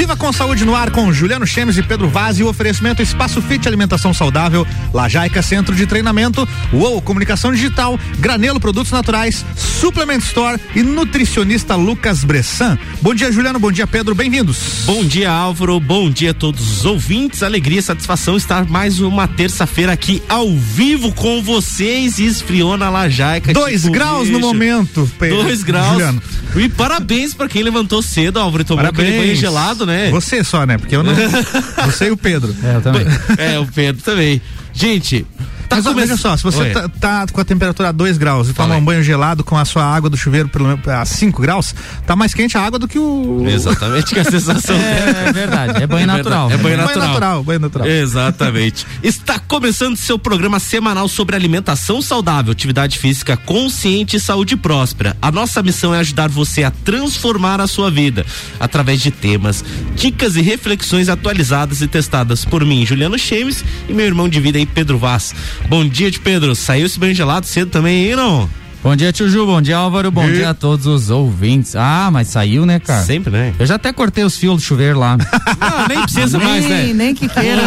Viva com saúde no ar com Juliano Chemes e Pedro Vaz e o oferecimento Espaço Fit Alimentação Saudável, Lajaica Centro de Treinamento, UOL Comunicação Digital, Granelo Produtos Naturais, Suplement Store e nutricionista Lucas Bressan. Bom dia, Juliano. Bom dia, Pedro. Bem-vindos. Bom dia, Álvaro. Bom dia a todos os ouvintes. Alegria e satisfação estar mais uma terça-feira aqui ao vivo com vocês e esfriou na Lajaica. Dois tipo, graus no momento, Pedro. Dois graus. Juliano. E parabéns para quem levantou cedo, Álvaro, e tomou parabéns. aquele banho gelado, né? Você só, né? Porque eu não. você e o Pedro. É, eu também. É, o Pedro também. Gente, Tá Mas veja só, se você tá, tá, com a temperatura a 2 graus e toma um banho gelado com a sua água do chuveiro pelo menos a 5 graus, tá mais quente a água do que o. Exatamente, que a sensação. é, é, verdade, é banho é natural. É banho, natural. banho natural. Banho natural. Exatamente. Está começando seu programa semanal sobre alimentação saudável, atividade física consciente e saúde próspera. A nossa missão é ajudar você a transformar a sua vida através de temas, dicas e reflexões atualizadas e testadas por mim, Juliano Chemes, e meu irmão de vida aí, Pedro Vaz. Bom dia, de Pedro. Saiu esse banho gelado cedo também aí, não? Bom dia, tio Ju. Bom dia, Álvaro. Bom e... dia a todos os ouvintes. Ah, mas saiu, né, cara? Sempre, né? Eu já até cortei os fios do chuveiro lá. Não, nem precisa nem, mais, né? Nem que queira.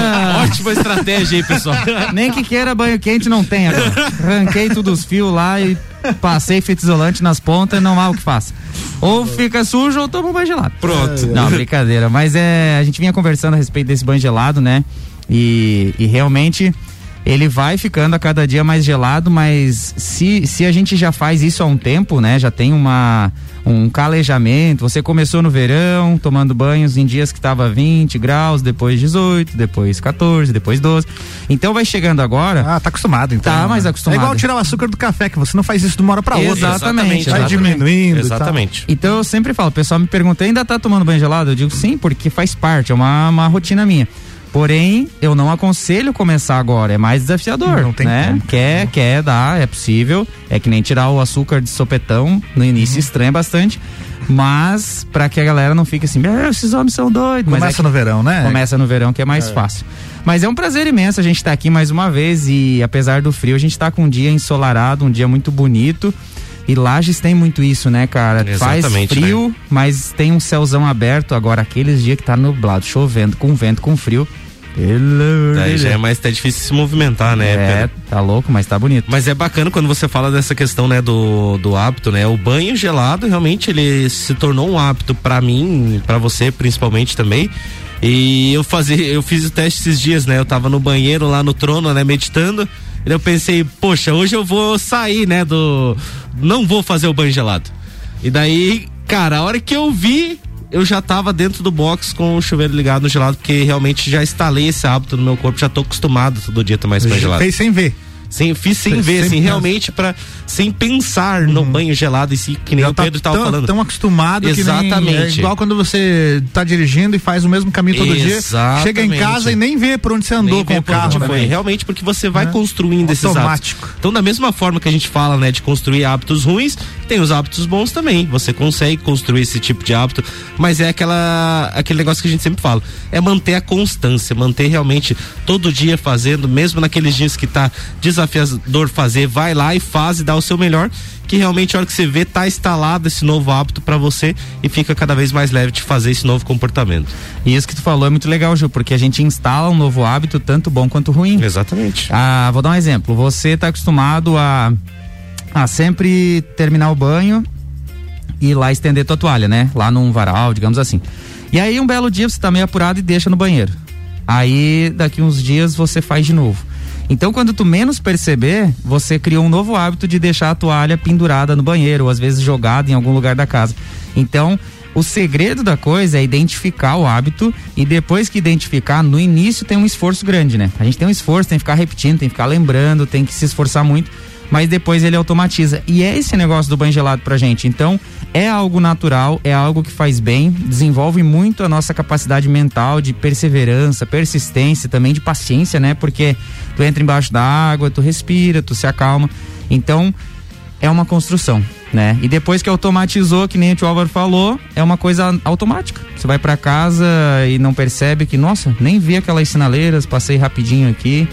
Ótima estratégia aí, pessoal. nem que queira banho quente não tem agora. Arranquei todos os fios lá e passei fita isolante nas pontas e não há o que faça. Ou fica sujo ou toma um banho gelado. Pronto. Não, brincadeira. Mas é, a gente vinha conversando a respeito desse banho gelado, né? E, e realmente ele vai ficando a cada dia mais gelado, mas se, se a gente já faz isso há um tempo, né? Já tem uma um calejamento. Você começou no verão, tomando banhos em dias que estava 20 graus, depois 18, depois 14, depois 12. Então vai chegando agora. Ah, tá acostumado então. Tá né? mais acostumado. É igual tirar o açúcar do café, que você não faz isso de uma hora pra outra. Exatamente. Vai diminuindo. Exatamente. Então eu sempre falo, o pessoal me pergunta, ainda tá tomando banho gelado? Eu digo sim, porque faz parte, é uma, uma rotina minha. Porém, eu não aconselho começar agora, é mais desafiador. Não tem né? Como. Quer, quer dar, é possível. É que nem tirar o açúcar de sopetão, no início uhum. estranha bastante. Mas, para que a galera não fique assim, esses homens são doidos. Começa é no verão, né? Começa no verão, que é mais é. fácil. Mas é um prazer imenso a gente estar tá aqui mais uma vez e apesar do frio, a gente está com um dia ensolarado, um dia muito bonito. E Lages tem muito isso, né, cara? Exatamente, Faz frio, né? mas tem um céuzão aberto. Agora, aqueles dias que tá nublado, chovendo, com vento, com frio, pelo Daí já é mais até difícil se movimentar, né? É, tá louco, mas tá bonito. Mas é bacana quando você fala dessa questão, né, do, do hábito, né? O banho gelado realmente ele se tornou um hábito para mim, para você principalmente também. E eu fazia, eu fiz o teste esses dias, né? Eu tava no banheiro lá no trono, né, meditando. E eu pensei, poxa, hoje eu vou sair, né, do não vou fazer o banho gelado. E daí, cara, a hora que eu vi, eu já tava dentro do box com o chuveiro ligado no gelado, porque realmente já instalei esse hábito no meu corpo, já tô acostumado todo dia tomar esse banho gelado. Fez sem ver. Sem, fiz sem, sem ver, assim, realmente para sem pensar uhum. no banho gelado e si, que nem Já o tá Pedro tá tão, falando. Tão acostumado Exatamente. Nem, é igual quando você tá dirigindo e faz o mesmo caminho todo Exatamente. dia, chega em casa e nem vê por onde você andou nem com o carro. Né? Foi. Realmente porque você vai é. construindo Automático. esses hábitos. Então da mesma forma que a gente fala, né, de construir hábitos ruins, tem os hábitos bons também. Você consegue construir esse tipo de hábito, mas é aquela aquele negócio que a gente sempre fala, é manter a constância, manter realmente todo dia fazendo, mesmo naqueles dias que tá desafiado desafiador fazer, vai lá e faz e dá o seu melhor, que realmente a hora que você vê tá instalado esse novo hábito para você e fica cada vez mais leve de fazer esse novo comportamento. E isso que tu falou é muito legal, Ju, porque a gente instala um novo hábito tanto bom quanto ruim. Exatamente. Ah, vou dar um exemplo. Você tá acostumado a a sempre terminar o banho e ir lá estender tua toalha, né? Lá num varal, digamos assim. E aí um belo dia você tá meio apurado e deixa no banheiro. Aí daqui uns dias você faz de novo. Então, quando tu menos perceber, você criou um novo hábito de deixar a toalha pendurada no banheiro, ou às vezes jogada em algum lugar da casa. Então, o segredo da coisa é identificar o hábito e depois que identificar, no início tem um esforço grande, né? A gente tem um esforço, tem que ficar repetindo, tem que ficar lembrando, tem que se esforçar muito mas depois ele automatiza. E é esse negócio do banho gelado pra gente. Então, é algo natural, é algo que faz bem, desenvolve muito a nossa capacidade mental de perseverança, persistência, também de paciência, né? Porque tu entra embaixo da água, tu respira, tu se acalma. Então, é uma construção, né? E depois que automatizou, que nem o Álvaro falou, é uma coisa automática. Você vai para casa e não percebe que, nossa, nem vi aquelas sinaleiras, passei rapidinho aqui.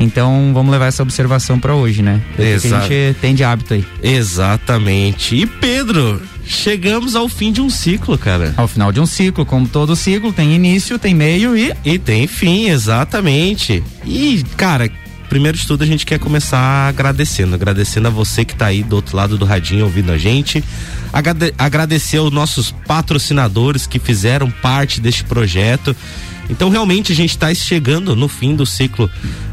Então vamos levar essa observação para hoje, né? Exato. a gente tem de hábito aí. Exatamente. E Pedro, chegamos ao fim de um ciclo, cara. Ao final de um ciclo, como todo ciclo, tem início, tem meio e. E tem fim, exatamente. E, cara, primeiro de tudo a gente quer começar agradecendo, agradecendo a você que está aí do outro lado do radinho ouvindo a gente, Agrade agradecer aos nossos patrocinadores que fizeram parte deste projeto. Então realmente a gente está chegando no fim do ciclo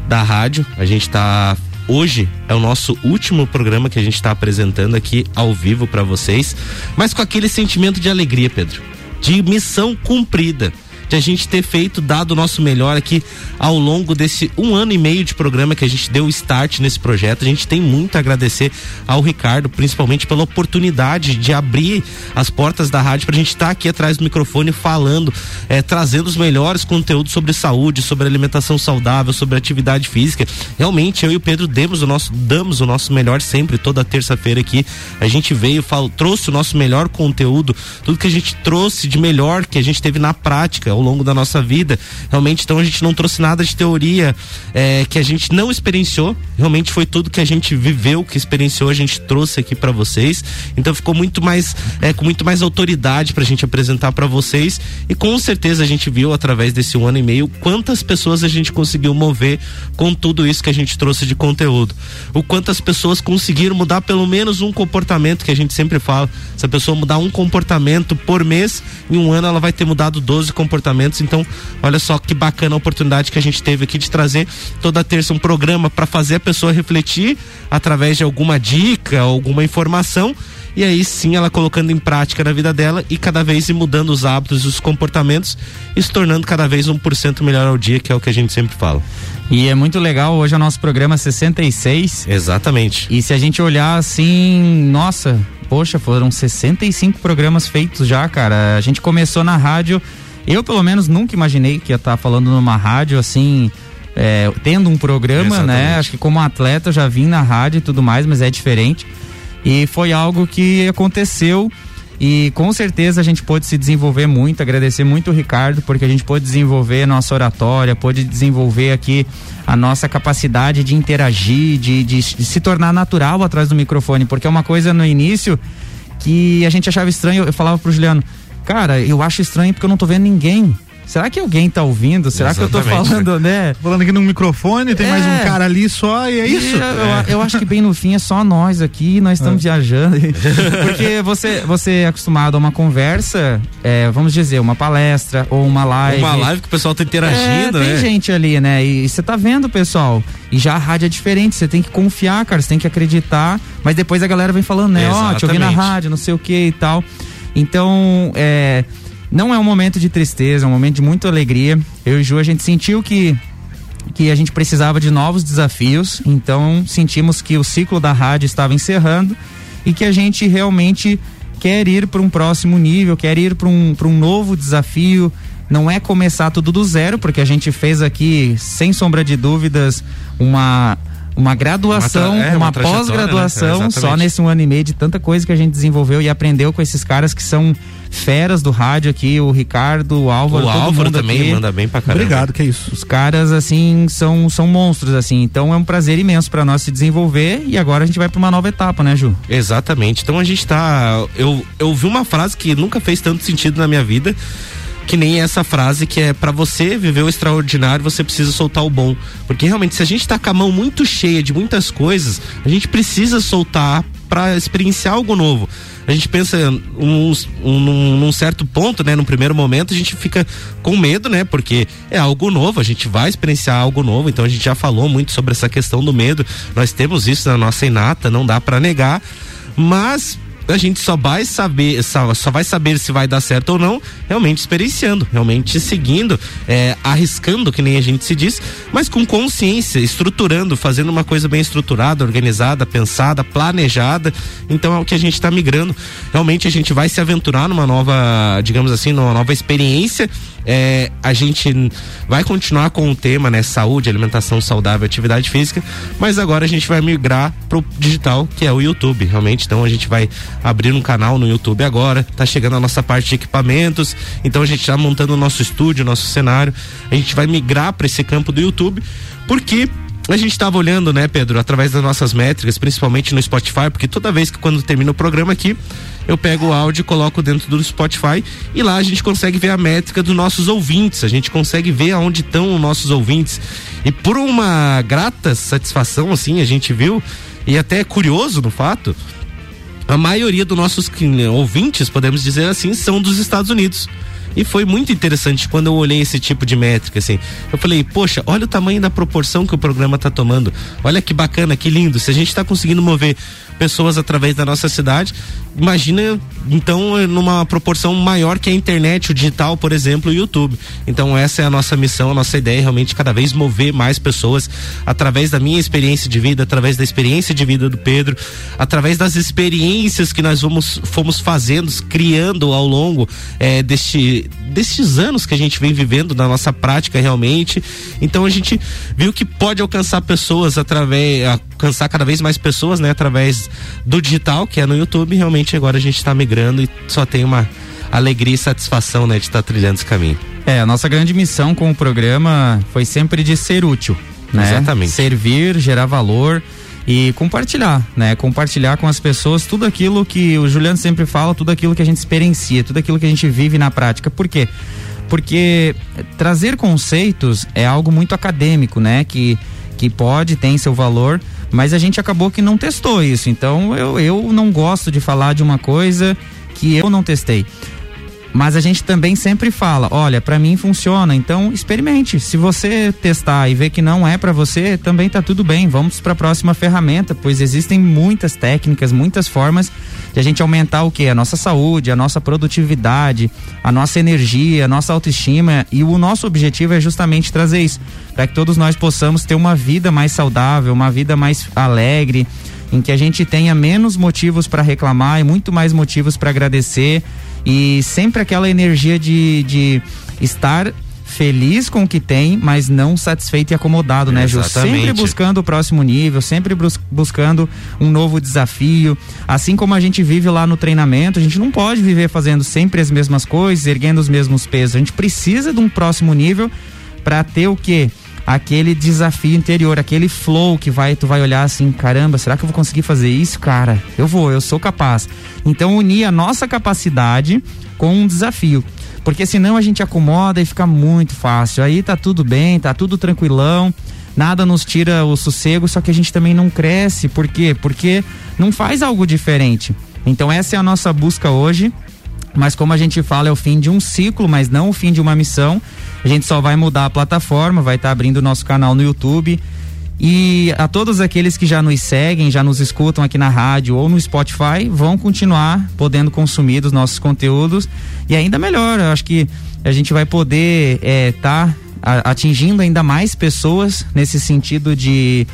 da rádio. A gente está hoje é o nosso último programa que a gente está apresentando aqui ao vivo para vocês, mas com aquele sentimento de alegria, Pedro, de missão cumprida de a gente ter feito, dado o nosso melhor aqui ao longo desse um ano e meio de programa que a gente deu start nesse projeto. A gente tem muito a agradecer ao Ricardo, principalmente pela oportunidade de abrir as portas da rádio para a gente estar tá aqui atrás do microfone falando, é, trazendo os melhores conteúdos sobre saúde, sobre alimentação saudável, sobre atividade física. Realmente, eu e o Pedro demos o nosso, damos o nosso melhor sempre, toda terça-feira aqui. A gente veio, trouxe o nosso melhor conteúdo, tudo que a gente trouxe de melhor que a gente teve na prática ao longo da nossa vida. Realmente, então a gente não trouxe nada de teoria é, que a gente não experienciou. Realmente foi tudo que a gente viveu, que experienciou, a gente trouxe aqui para vocês. Então ficou muito mais, é, com muito mais autoridade pra gente apresentar para vocês. E com certeza a gente viu através desse um ano e meio quantas pessoas a gente conseguiu mover com tudo isso que a gente trouxe de conteúdo. O quantas pessoas conseguiram mudar pelo menos um comportamento que a gente sempre fala. Se a pessoa mudar um comportamento por mês, em um ano ela vai ter mudado 12 comportamentos comportamentos. Então, olha só que bacana a oportunidade que a gente teve aqui de trazer toda terça um programa para fazer a pessoa refletir através de alguma dica, alguma informação e aí sim ela colocando em prática na vida dela e cada vez mudando os hábitos e os comportamentos e se tornando cada vez um por cento melhor ao dia, que é o que a gente sempre fala. E é muito legal, hoje é o nosso programa 66. Exatamente. E se a gente olhar assim, nossa, poxa, foram 65 programas feitos já, cara. A gente começou na rádio eu, pelo menos, nunca imaginei que ia estar tá falando numa rádio assim. É, tendo um programa, né? Exatamente. né? Acho que como atleta eu já vim na rádio e tudo mais, mas é diferente. E foi algo que aconteceu e com certeza a gente pôde se desenvolver muito, agradecer muito o Ricardo, porque a gente pôde desenvolver nossa oratória, pôde desenvolver aqui a nossa capacidade de interagir, de, de, de se tornar natural atrás do microfone, porque é uma coisa no início que a gente achava estranho, eu falava pro Juliano, cara, eu acho estranho porque eu não tô vendo ninguém. Será que alguém tá ouvindo? Será Exatamente. que eu tô falando, né? Falando aqui no microfone, tem é. mais um é. cara ali só e é isso. Eu, é. eu, acho que bem no fim é só nós aqui, nós estamos é. viajando. Porque você, você é acostumado a uma conversa, é, vamos dizer, uma palestra ou uma live. Uma live que o pessoal tá interagindo, é, tem né? gente ali, né? E você tá vendo, pessoal. E já a rádio é diferente, você tem que confiar, cara, você tem que acreditar. Mas depois a galera vem falando, né? Ó, oh, te ouvi na rádio, não sei o que e tal. Então, é, não é um momento de tristeza, é um momento de muita alegria. Eu e Ju, a gente sentiu que que a gente precisava de novos desafios, então sentimos que o ciclo da rádio estava encerrando e que a gente realmente quer ir para um próximo nível, quer ir para um, um novo desafio. Não é começar tudo do zero, porque a gente fez aqui, sem sombra de dúvidas, uma uma graduação, uma, é, uma, uma pós-graduação, né? só nesse um ano e meio de tanta coisa que a gente desenvolveu e aprendeu com esses caras que são feras do rádio aqui, o Ricardo, o Álvaro, o Álvaro também aqui. manda bem pra caramba. Obrigado, que é isso. Os caras assim são são monstros assim, então é um prazer imenso para nós se desenvolver e agora a gente vai para uma nova etapa, né, Ju? Exatamente. Então a gente tá eu eu vi uma frase que nunca fez tanto sentido na minha vida que nem essa frase que é para você viver o extraordinário, você precisa soltar o bom. Porque realmente, se a gente tá com a mão muito cheia de muitas coisas, a gente precisa soltar para experienciar algo novo. A gente pensa um, um, num, num, certo ponto, né? No primeiro momento, a gente fica com medo, né? Porque é algo novo, a gente vai experienciar algo novo. Então a gente já falou muito sobre essa questão do medo. Nós temos isso na nossa inata, não dá para negar. Mas a gente só vai saber, só, só, vai saber se vai dar certo ou não, realmente experienciando, realmente seguindo, é, arriscando, que nem a gente se diz, mas com consciência, estruturando, fazendo uma coisa bem estruturada, organizada, pensada, planejada. Então é o que a gente está migrando. Realmente a gente vai se aventurar numa nova, digamos assim, numa nova experiência é, a gente vai continuar com o tema, né? Saúde, alimentação saudável, atividade física, mas agora a gente vai migrar pro digital, que é o YouTube, realmente. Então a gente vai abrir um canal no YouTube agora, tá chegando a nossa parte de equipamentos, então a gente tá montando o nosso estúdio, nosso cenário. A gente vai migrar para esse campo do YouTube, porque a gente estava olhando, né, Pedro, através das nossas métricas, principalmente no Spotify, porque toda vez que quando termina o programa aqui, eu pego o áudio e coloco dentro do Spotify e lá a gente consegue ver a métrica dos nossos ouvintes, a gente consegue ver aonde estão os nossos ouvintes. E por uma grata satisfação, assim, a gente viu, e até curioso no fato, a maioria dos nossos ouvintes, podemos dizer assim, são dos Estados Unidos. E foi muito interessante quando eu olhei esse tipo de métrica, assim. Eu falei, poxa, olha o tamanho da proporção que o programa está tomando. Olha que bacana, que lindo. Se a gente está conseguindo mover pessoas através da nossa cidade. Imagina, então, numa proporção maior que a internet, o digital, por exemplo, o YouTube. Então, essa é a nossa missão, a nossa ideia é realmente cada vez mover mais pessoas através da minha experiência de vida, através da experiência de vida do Pedro, através das experiências que nós vamos, fomos fazendo, criando ao longo é, deste, destes anos que a gente vem vivendo na nossa prática realmente. Então, a gente viu que pode alcançar pessoas através, alcançar cada vez mais pessoas, né, através do digital, que é no YouTube, realmente agora a gente está migrando e só tem uma alegria e satisfação, né, de estar tá trilhando esse caminho. É, a nossa grande missão com o programa foi sempre de ser útil, né? Exatamente. Servir, gerar valor e compartilhar, né? Compartilhar com as pessoas tudo aquilo que o Juliano sempre fala, tudo aquilo que a gente experiencia, tudo aquilo que a gente vive na prática. Por quê? Porque trazer conceitos é algo muito acadêmico, né? Que, que pode, tem seu valor, mas a gente acabou que não testou isso. Então eu, eu não gosto de falar de uma coisa que eu não testei. Mas a gente também sempre fala, olha, para mim funciona, então experimente. Se você testar e ver que não é para você, também tá tudo bem. Vamos para a próxima ferramenta, pois existem muitas técnicas, muitas formas de a gente aumentar o que? A nossa saúde, a nossa produtividade, a nossa energia, a nossa autoestima e o nosso objetivo é justamente trazer isso, para que todos nós possamos ter uma vida mais saudável, uma vida mais alegre, em que a gente tenha menos motivos para reclamar e muito mais motivos para agradecer e sempre aquela energia de, de estar feliz com o que tem, mas não satisfeito e acomodado, né, Ju? Sempre buscando o próximo nível, sempre bus buscando um novo desafio. Assim como a gente vive lá no treinamento, a gente não pode viver fazendo sempre as mesmas coisas, erguendo os mesmos pesos. A gente precisa de um próximo nível para ter o quê? Aquele desafio interior, aquele flow que vai, tu vai olhar assim, caramba, será que eu vou conseguir fazer isso, cara? Eu vou, eu sou capaz. Então unir a nossa capacidade com um desafio. Porque senão a gente acomoda e fica muito fácil. Aí tá tudo bem, tá tudo tranquilão, nada nos tira o sossego, só que a gente também não cresce. Por quê? Porque não faz algo diferente. Então essa é a nossa busca hoje. Mas como a gente fala, é o fim de um ciclo, mas não o fim de uma missão. A gente só vai mudar a plataforma, vai estar tá abrindo o nosso canal no YouTube. E a todos aqueles que já nos seguem, já nos escutam aqui na rádio ou no Spotify, vão continuar podendo consumir os nossos conteúdos. E ainda melhor, eu acho que a gente vai poder estar é, tá atingindo ainda mais pessoas nesse sentido de,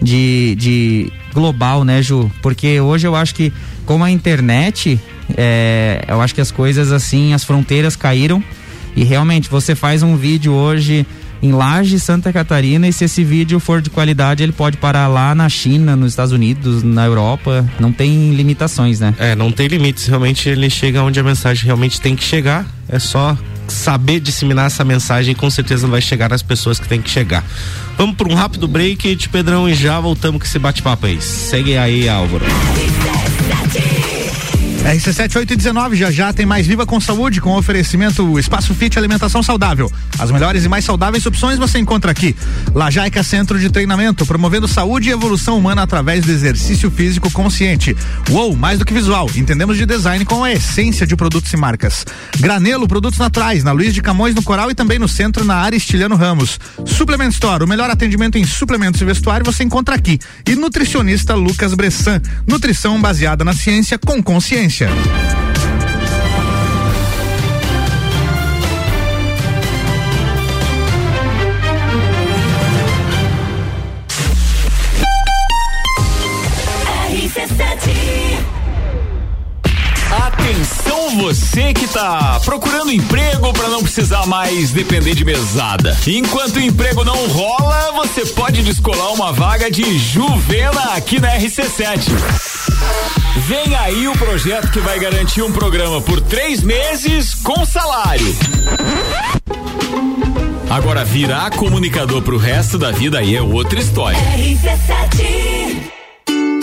de, de global, né, Ju? Porque hoje eu acho que, como a internet, é, eu acho que as coisas assim, as fronteiras caíram e realmente, você faz um vídeo hoje em Laje, Santa Catarina, e se esse vídeo for de qualidade, ele pode parar lá na China, nos Estados Unidos, na Europa. Não tem limitações, né? É, não tem limites. Realmente ele chega onde a mensagem realmente tem que chegar. É só saber disseminar essa mensagem e com certeza vai chegar nas pessoas que tem que chegar. Vamos para um rápido break, de Pedrão, e já voltamos com esse bate-papo aí. Segue aí, Álvaro. RC7819 já já tem mais Viva com Saúde com oferecimento Espaço Fit Alimentação Saudável. As melhores e mais saudáveis opções você encontra aqui. Lajaica Centro de Treinamento, promovendo saúde e evolução humana através do exercício físico consciente. Uou, mais do que visual, entendemos de design com a essência de produtos e marcas. Granelo, produtos naturais, na Luiz de Camões no Coral e também no centro na área Estilhano Ramos. Suplement Store, o melhor atendimento em suplementos e vestuário você encontra aqui. E nutricionista Lucas Bressan, nutrição baseada na ciência com consciência. Atenção você que tá procurando emprego para não precisar mais depender de mesada. Enquanto o emprego não rola, você pode descolar uma vaga de Juvena aqui na RC7. Vem aí o projeto que vai garantir um programa por três meses com salário. Agora virar comunicador pro resto da vida aí é outra história. RC7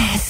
Yes.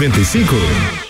95.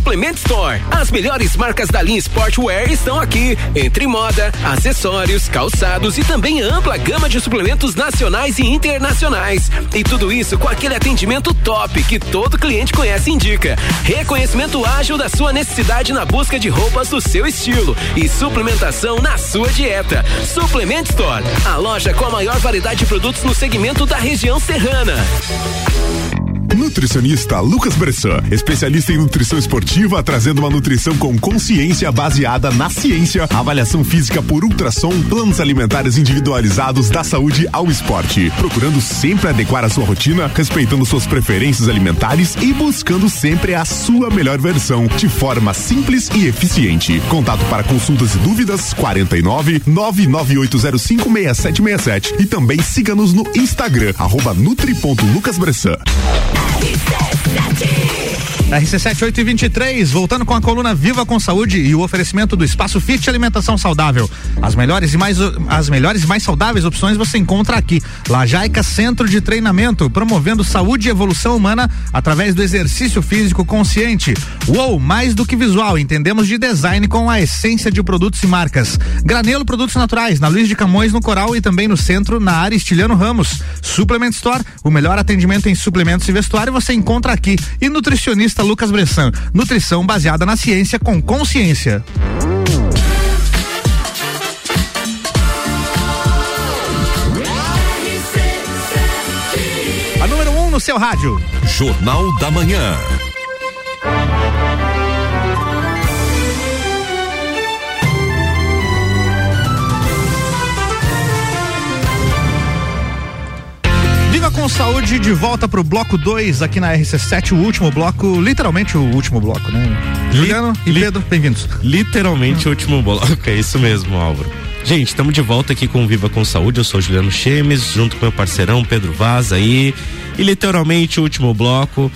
Suplement Store. As melhores marcas da linha Sportwear estão aqui, entre moda, acessórios, calçados e também ampla gama de suplementos nacionais e internacionais. E tudo isso com aquele atendimento top que todo cliente conhece e indica. Reconhecimento ágil da sua necessidade na busca de roupas do seu estilo e suplementação na sua dieta. Suplement Store, a loja com a maior variedade de produtos no segmento da região serrana. Nutricionista Lucas Bressan, especialista em nutrição esportiva, trazendo uma nutrição com consciência baseada na ciência, avaliação física por ultrassom, planos alimentares individualizados da saúde ao esporte, procurando sempre adequar a sua rotina, respeitando suas preferências alimentares e buscando sempre a sua melhor versão, de forma simples e eficiente. Contato para consultas e dúvidas 49 99805 6767 e também siga-nos no Instagram arroba nutri.lucasbressan. RC7 8 e 23, voltando com a coluna Viva com Saúde e o oferecimento do Espaço Fit Alimentação Saudável. As melhores e mais as melhores e mais saudáveis opções você encontra aqui. Lajaica Centro de Treinamento, promovendo saúde e evolução humana através do exercício físico consciente. Uou, mais do que visual, entendemos de design com a essência de produtos e marcas. Granelo Produtos Naturais, na Luiz de Camões, no Coral e também no centro, na área Estiliano Ramos. Suplement Store, o melhor atendimento em suplementos e vestuário você encontra aqui. E nutricionista Lucas Bressan. Nutrição baseada na ciência com consciência. A número 1 um no seu rádio. Jornal da Manhã. Saúde de volta pro bloco 2 aqui na RC7, o último bloco, literalmente o último bloco, né? Juliano e li- Pedro, bem-vindos. Literalmente o último bloco, é isso mesmo, Álvaro. Gente, estamos de volta aqui com Viva com Saúde. Eu sou Juliano Chemes, junto com meu parceirão Pedro Vaz aí. E literalmente o último bloco.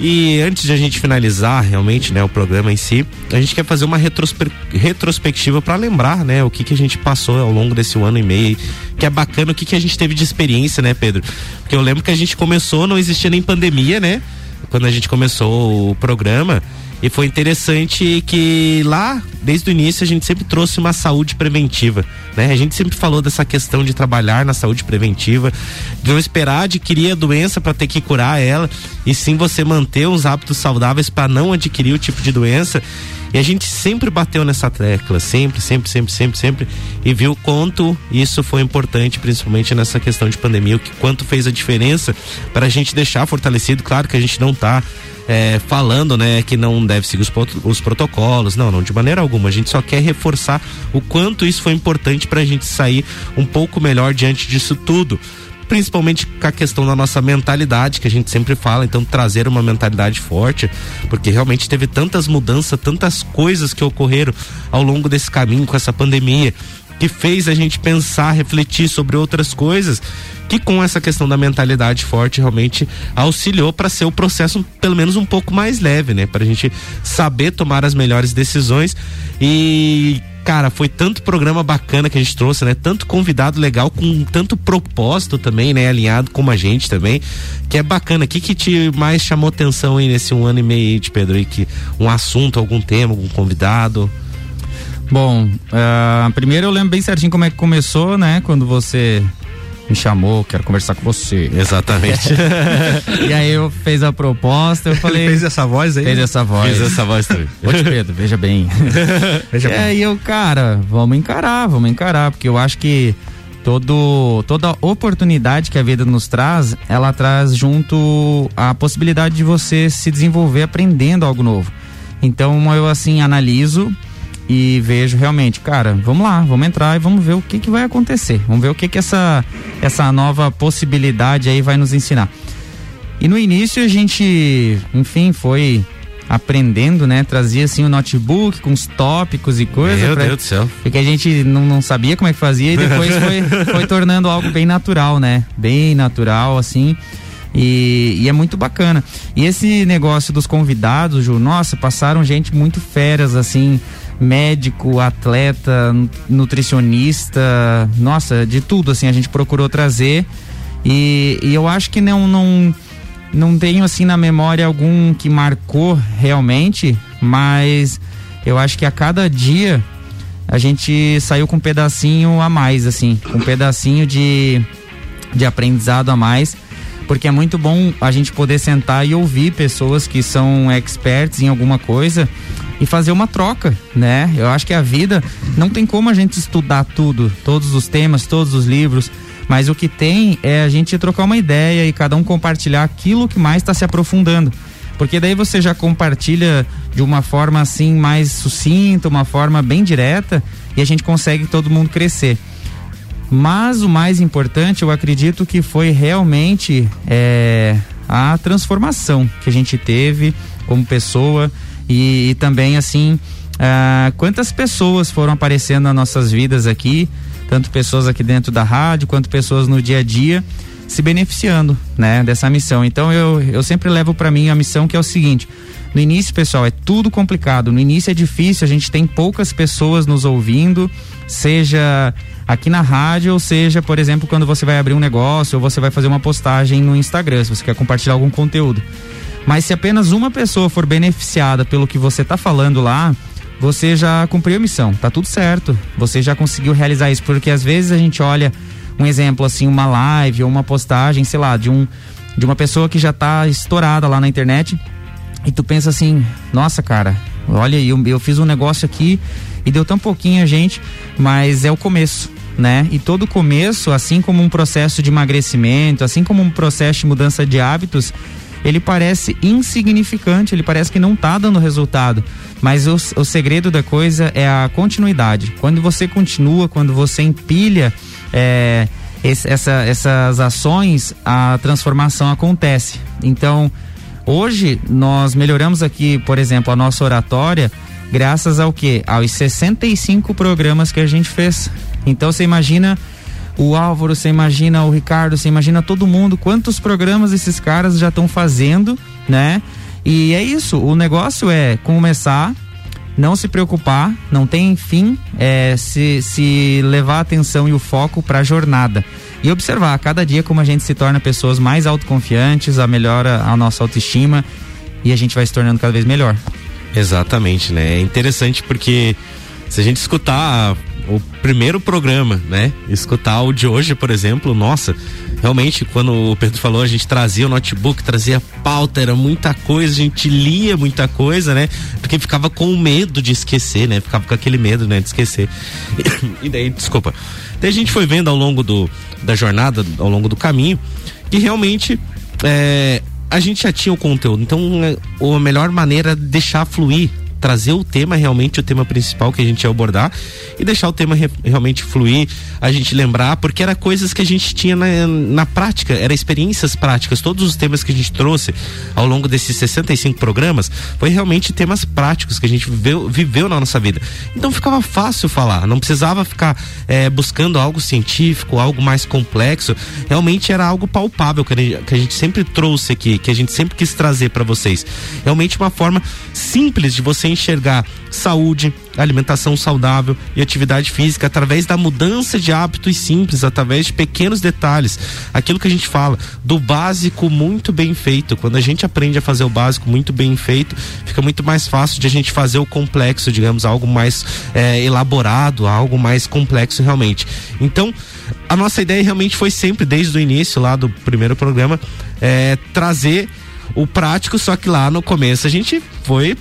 E antes de a gente finalizar realmente, né, o programa em si, a gente quer fazer uma retrospe- retrospectiva para lembrar, né, o que que a gente passou ao longo desse ano e meio, que é bacana, o que que a gente teve de experiência, né, Pedro? Porque eu lembro que a gente começou, não existia nem pandemia, né? Quando a gente começou o programa, e foi interessante que lá, desde o início, a gente sempre trouxe uma saúde preventiva, né? A gente sempre falou dessa questão de trabalhar na saúde preventiva, de não esperar adquirir a doença para ter que curar ela, e sim você manter uns hábitos saudáveis para não adquirir o tipo de doença. E a gente sempre bateu nessa tecla, sempre, sempre, sempre, sempre, sempre, e viu quanto isso foi importante, principalmente nessa questão de pandemia, o que quanto fez a diferença para a gente deixar fortalecido. Claro que a gente não está é, falando, né, que não deve seguir os, os, protocolos. Não, não, de maneira alguma. A gente só quer reforçar o quanto isso foi importante para a gente sair um pouco melhor diante disso tudo principalmente com a questão da nossa mentalidade, que a gente sempre fala, então trazer uma mentalidade forte, porque realmente teve tantas mudanças, tantas coisas que ocorreram ao longo desse caminho com essa pandemia, que fez a gente pensar, refletir sobre outras coisas, que com essa questão da mentalidade forte realmente auxiliou para ser o processo pelo menos um pouco mais leve, né? Para a gente saber tomar as melhores decisões e cara, foi tanto programa bacana que a gente trouxe, né? Tanto convidado legal, com tanto propósito também, né? Alinhado com a gente também, que é bacana. O que que te mais chamou atenção aí nesse um ano e meio aí de Pedro aí, que um assunto, algum tema, algum convidado? Bom, uh, primeiro eu lembro bem certinho como é que começou, né? Quando você me chamou, quero conversar com você. Exatamente. e aí eu fez a proposta, eu falei. Ele fez essa voz aí? Fez essa voz. Fez essa voz também. Ô, Pedro, veja bem. veja e bem. aí eu, cara, vamos encarar, vamos encarar, porque eu acho que todo, toda oportunidade que a vida nos traz, ela traz junto a possibilidade de você se desenvolver aprendendo algo novo. Então eu assim analiso e vejo realmente, cara, vamos lá, vamos entrar e vamos ver o que, que vai acontecer. Vamos ver o que, que essa, essa nova possibilidade aí vai nos ensinar. E no início a gente, enfim, foi aprendendo, né? Trazia assim o notebook com os tópicos e coisas. Meu pra... Deus do céu. Porque a gente não, não sabia como é que fazia e depois foi, foi tornando algo bem natural, né? Bem natural, assim. E, e, é muito bacana. E esse negócio dos convidados, Ju, nossa, passaram gente muito feras, assim, médico, atleta, nutricionista, nossa, de tudo assim a gente procurou trazer. E, e eu acho que não não não tenho assim na memória algum que marcou realmente, mas eu acho que a cada dia a gente saiu com um pedacinho a mais assim, um pedacinho de de aprendizado a mais porque é muito bom a gente poder sentar e ouvir pessoas que são experts em alguma coisa e fazer uma troca, né? Eu acho que a vida não tem como a gente estudar tudo, todos os temas, todos os livros, mas o que tem é a gente trocar uma ideia e cada um compartilhar aquilo que mais está se aprofundando. Porque daí você já compartilha de uma forma assim mais sucinta, uma forma bem direta e a gente consegue todo mundo crescer. Mas o mais importante, eu acredito que foi realmente é, a transformação que a gente teve como pessoa e, e também assim uh, quantas pessoas foram aparecendo nas nossas vidas aqui, tanto pessoas aqui dentro da rádio quanto pessoas no dia a dia se beneficiando, né, dessa missão. Então eu, eu sempre levo para mim a missão que é o seguinte: no início, pessoal, é tudo complicado. No início é difícil, a gente tem poucas pessoas nos ouvindo, seja aqui na rádio, ou seja, por exemplo, quando você vai abrir um negócio ou você vai fazer uma postagem no Instagram, se você quer compartilhar algum conteúdo. Mas se apenas uma pessoa for beneficiada pelo que você está falando lá, você já cumpriu a missão, tá tudo certo. Você já conseguiu realizar isso, porque às vezes a gente olha um exemplo assim, uma live ou uma postagem, sei lá, de um de uma pessoa que já está estourada lá na internet e tu pensa assim, nossa, cara, olha, eu, eu fiz um negócio aqui e deu tão pouquinho a gente, mas é o começo. Né? E todo começo, assim como um processo de emagrecimento, assim como um processo de mudança de hábitos, ele parece insignificante, ele parece que não está dando resultado. Mas o, o segredo da coisa é a continuidade. Quando você continua, quando você empilha é, esse, essa, essas ações, a transformação acontece. Então, hoje nós melhoramos aqui, por exemplo, a nossa oratória graças ao que? Aos 65 programas que a gente fez. Então você imagina o Álvaro, você imagina o Ricardo, você imagina todo mundo, quantos programas esses caras já estão fazendo, né? E é isso, o negócio é começar, não se preocupar, não tem fim, é se, se levar a atenção e o foco para a jornada. E observar a cada dia como a gente se torna pessoas mais autoconfiantes, a melhora a nossa autoestima e a gente vai se tornando cada vez melhor. Exatamente, né? É interessante porque se a gente escutar o primeiro programa, né? Escutar o de hoje, por exemplo, nossa, realmente, quando o Pedro falou, a gente trazia o notebook, trazia pauta, era muita coisa, a gente lia muita coisa, né? Porque ficava com medo de esquecer, né? Ficava com aquele medo, né? De esquecer. E daí, desculpa. Daí a gente foi vendo ao longo do, da jornada, ao longo do caminho, que realmente é, a gente já tinha o conteúdo. Então, é, a melhor maneira é deixar fluir trazer o tema realmente o tema principal que a gente ia abordar e deixar o tema re, realmente fluir, a gente lembrar, porque era coisas que a gente tinha na, na prática, era experiências práticas. Todos os temas que a gente trouxe ao longo desses 65 programas foi realmente temas práticos que a gente viveu, viveu na nossa vida. Então ficava fácil falar, não precisava ficar é, buscando algo científico, algo mais complexo. Realmente era algo palpável que a gente, sempre trouxe aqui, que a gente sempre quis trazer para vocês. Realmente uma forma simples de você enxergar saúde, alimentação saudável e atividade física através da mudança de hábitos simples, através de pequenos detalhes. Aquilo que a gente fala do básico muito bem feito. Quando a gente aprende a fazer o básico muito bem feito, fica muito mais fácil de a gente fazer o complexo, digamos, algo mais é, elaborado, algo mais complexo realmente. Então, a nossa ideia realmente foi sempre, desde o início lá do primeiro programa, é, trazer o prático, só que lá no começo a gente foi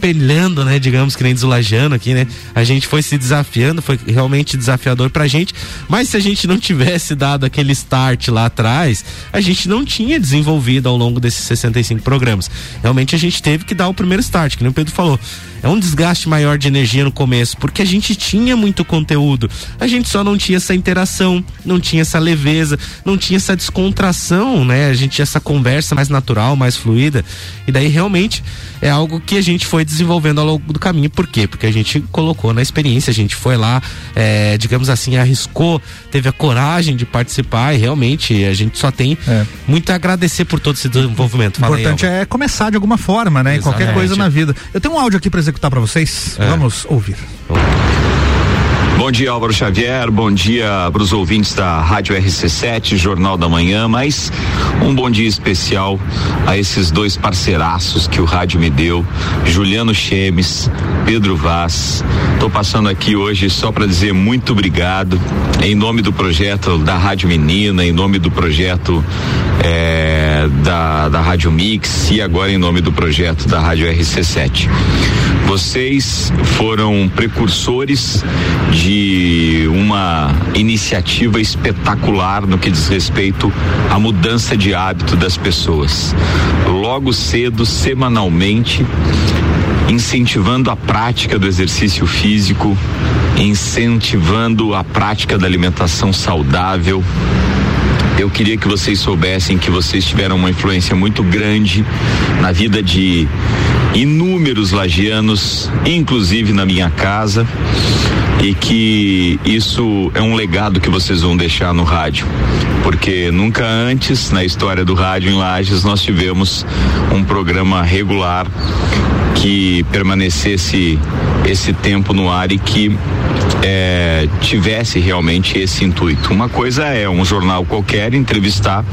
espelhando, né? Digamos que nem deslajando aqui, né? A gente foi se desafiando, foi realmente desafiador pra gente. Mas se a gente não tivesse dado aquele start lá atrás, a gente não tinha desenvolvido ao longo desses 65 programas. Realmente a gente teve que dar o primeiro start, que nem o Pedro falou é um desgaste maior de energia no começo, porque a gente tinha muito conteúdo, a gente só não tinha essa interação, não tinha essa leveza, não tinha essa descontração, né? A gente tinha essa conversa mais natural, mais fluida, e daí realmente é algo que a gente foi desenvolvendo ao longo do caminho. Por quê? Porque a gente colocou na experiência, a gente foi lá, é, digamos assim, arriscou, teve a coragem de participar e realmente a gente só tem é. muito a agradecer por todo esse desenvolvimento. O importante aí, é começar de alguma forma, né? Em qualquer coisa na vida. Eu tenho um áudio aqui para executar para vocês. É. Vamos ouvir. Bom dia, Álvaro Xavier. Bom dia para os ouvintes da Rádio RC7, Jornal da Manhã. Mas um bom dia especial a esses dois parceiraços que o rádio me deu, Juliano Chemes, Pedro Vaz. Estou passando aqui hoje só para dizer muito obrigado em nome do projeto da Rádio Menina, em nome do projeto é, da, da Rádio Mix e agora em nome do projeto da Rádio RC7. Vocês foram precursores de uma iniciativa espetacular no que diz respeito à mudança de hábito das pessoas. Logo cedo, semanalmente, incentivando a prática do exercício físico, incentivando a prática da alimentação saudável, eu queria que vocês soubessem que vocês tiveram uma influência muito grande na vida de inúmeros lagianos, inclusive na minha casa, e que isso é um legado que vocês vão deixar no rádio. Porque nunca antes na história do rádio em Lages nós tivemos um programa regular que permanecesse esse tempo no ar e que é, tivesse realmente esse intuito. Uma coisa é um jornal qualquer entrevistar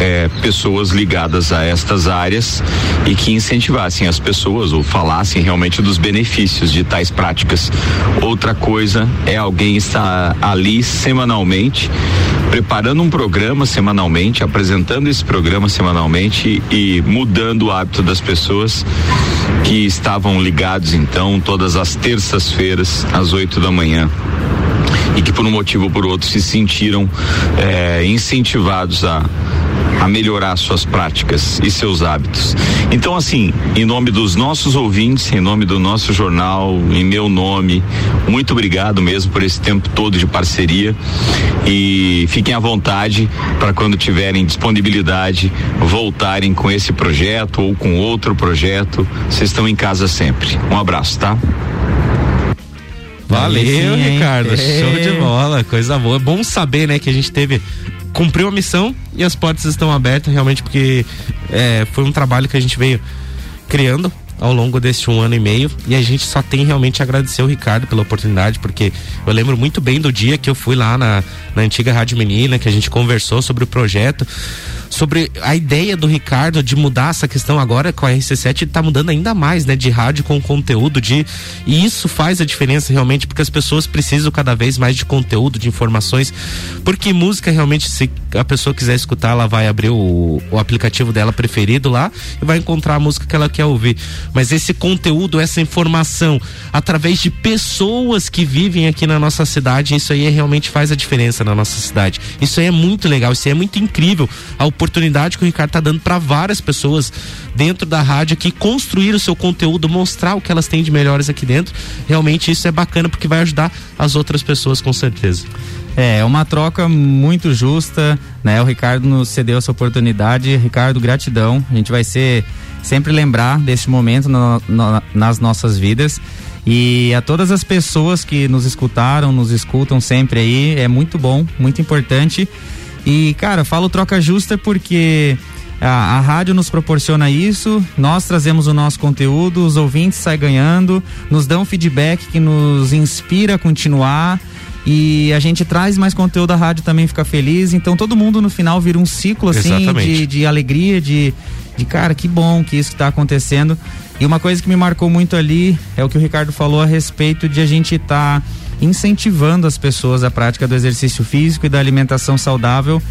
é, pessoas ligadas a estas áreas e que incentivassem as pessoas ou falassem realmente dos benefícios de tais práticas. Outra coisa é alguém estar ali semanalmente preparando um programa semanalmente, apresentando esse programa semanalmente e mudando o hábito das pessoas que estavam ligados então todas as terças-feiras às oito da manhã e que por um motivo ou por outro se sentiram é, incentivados a a melhorar suas práticas e seus hábitos. Então, assim, em nome dos nossos ouvintes, em nome do nosso jornal, em meu nome, muito obrigado mesmo por esse tempo todo de parceria e fiquem à vontade para quando tiverem disponibilidade voltarem com esse projeto ou com outro projeto. Vocês estão em casa sempre. Um abraço, tá? Valeu, Sim, Ricardo. Show de bola, coisa boa. É bom saber, né, que a gente teve cumpriu a missão e as portas estão abertas realmente porque é, foi um trabalho que a gente veio criando ao longo deste um ano e meio e a gente só tem realmente a agradecer o Ricardo pela oportunidade porque eu lembro muito bem do dia que eu fui lá na, na antiga Rádio Menina que a gente conversou sobre o projeto sobre a ideia do Ricardo de mudar essa questão agora com a RC7 tá mudando ainda mais, né? De rádio com conteúdo, de e isso faz a diferença realmente porque as pessoas precisam cada vez mais de conteúdo, de informações, porque música realmente se a pessoa quiser escutar, ela vai abrir o, o aplicativo dela preferido lá e vai encontrar a música que ela quer ouvir. Mas esse conteúdo, essa informação através de pessoas que vivem aqui na nossa cidade, isso aí realmente faz a diferença na nossa cidade. Isso aí é muito legal, isso aí é muito incrível. A oportunidade que o Ricardo tá dando para várias pessoas dentro da rádio aqui construir o seu conteúdo, mostrar o que elas têm de melhores aqui dentro. Realmente isso é bacana porque vai ajudar as outras pessoas com certeza. É, é uma troca muito justa, né? O Ricardo nos cedeu essa oportunidade. Ricardo, gratidão. A gente vai ser sempre lembrar desse momento no, no, nas nossas vidas. E a todas as pessoas que nos escutaram, nos escutam sempre aí, é muito bom, muito importante. E, cara, falo troca justa porque a, a, rádio nos proporciona isso, nós trazemos o nosso conteúdo, os ouvintes saem ganhando, nos dão feedback que nos inspira a continuar e a gente traz mais conteúdo, a rádio também fica feliz, então todo mundo no final vira um ciclo assim de, de alegria, de, de cara, que bom que isso está acontecendo. E uma coisa que me marcou muito ali é o que o Ricardo falou a respeito de a gente estar tá incentivando as pessoas à prática do exercício físico e da alimentação saudável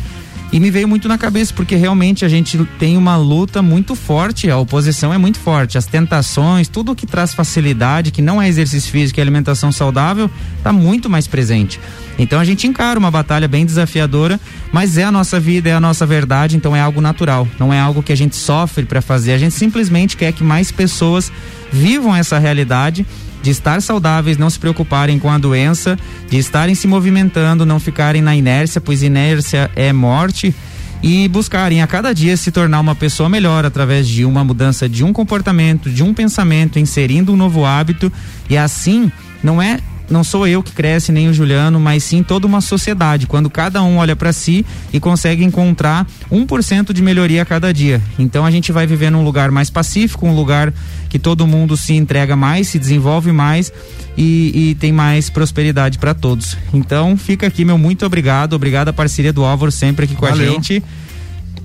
e me veio muito na cabeça, porque realmente a gente tem uma luta muito forte, a oposição é muito forte, as tentações, tudo que traz facilidade, que não é exercício físico e alimentação saudável, está muito mais presente. Então a gente encara uma batalha bem desafiadora, mas é a nossa vida, é a nossa verdade, então é algo natural, não é algo que a gente sofre para fazer, a gente simplesmente quer que mais pessoas vivam essa realidade de estar saudáveis, não se preocuparem com a doença, de estarem se movimentando, não ficarem na inércia, pois inércia é morte e buscarem a cada dia se tornar uma pessoa melhor através de uma mudança de um comportamento, de um pensamento, inserindo um novo hábito e assim não é não sou eu que cresce nem o Juliano, mas sim toda uma sociedade, quando cada um olha para si e consegue encontrar 1% de melhoria a cada dia. Então a gente vai viver num lugar mais pacífico, um lugar que todo mundo se entrega mais, se desenvolve mais e, e tem mais prosperidade para todos. Então fica aqui meu muito obrigado, obrigado a parceria do Álvaro sempre aqui com Valeu. a gente.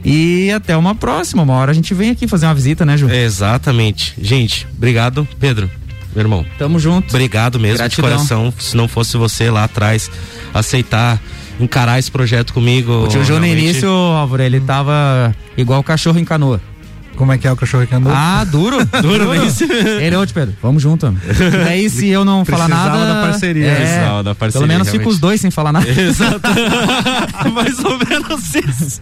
E até uma próxima. Uma hora a gente vem aqui fazer uma visita, né, Ju? Exatamente. Gente, obrigado, Pedro meu irmão. Tamo junto. Obrigado mesmo Gratidão. de coração. Se não fosse você lá atrás aceitar encarar esse projeto comigo. O tio João no início, Álvaro, ele tava igual cachorro em canoa. Como é que é o cachorro que andou? Ah, duro, duro. Ele é outro, Pedro. Vamos junto. Homem. Daí se eu não falar nada. da parceria. É, Precisava da parceria. Pelo menos realmente. os dois sem falar nada. Exato. Mais ou menos isso.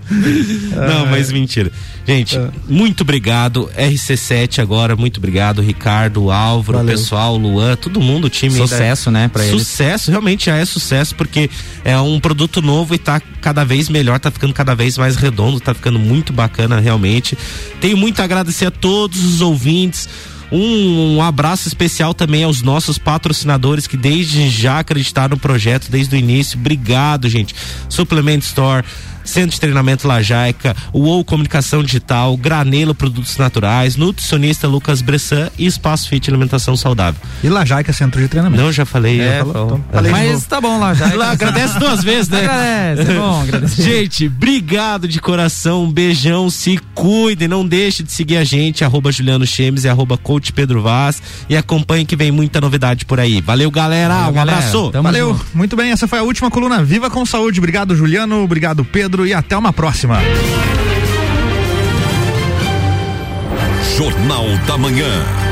Não, mas mentira. Gente, é. muito obrigado. RC7 agora, muito obrigado. Ricardo, Álvaro, Valeu. pessoal, Luan, todo mundo, o time. Sucesso, né, pra eles. Sucesso, realmente já é sucesso, porque é um produto novo e tá cada vez melhor, tá ficando cada vez mais redondo, tá ficando muito bacana realmente. Tenho muito a agradecer a todos os ouvintes. Um, um, abraço especial também aos nossos patrocinadores que desde já acreditaram no projeto desde o início. Obrigado, gente. Suplement Store, Centro de Treinamento Lajaica, UOL Comunicação Digital, Granelo Produtos Naturais, Nutricionista Lucas Bressan e Espaço Fit Alimentação Saudável. E Lajaica Centro de Treinamento. Não, já falei. É, já falou, então, falei Mas tá bom, Lajaica. Lá, agradece duas vezes, né? Agradece, é bom, agradece. Gente, obrigado de coração, um beijão, se cuidem, não deixe de seguir a gente, arroba Juliano Chemes e arroba Coach Pedro Vaz e acompanhe que vem muita novidade por aí. Valeu, galera, Valeu, um galera. abraço. Tamo Valeu, junto. muito bem, essa foi a última coluna Viva com Saúde. Obrigado, Juliano, obrigado, Pedro e até uma próxima. Jornal da Manhã.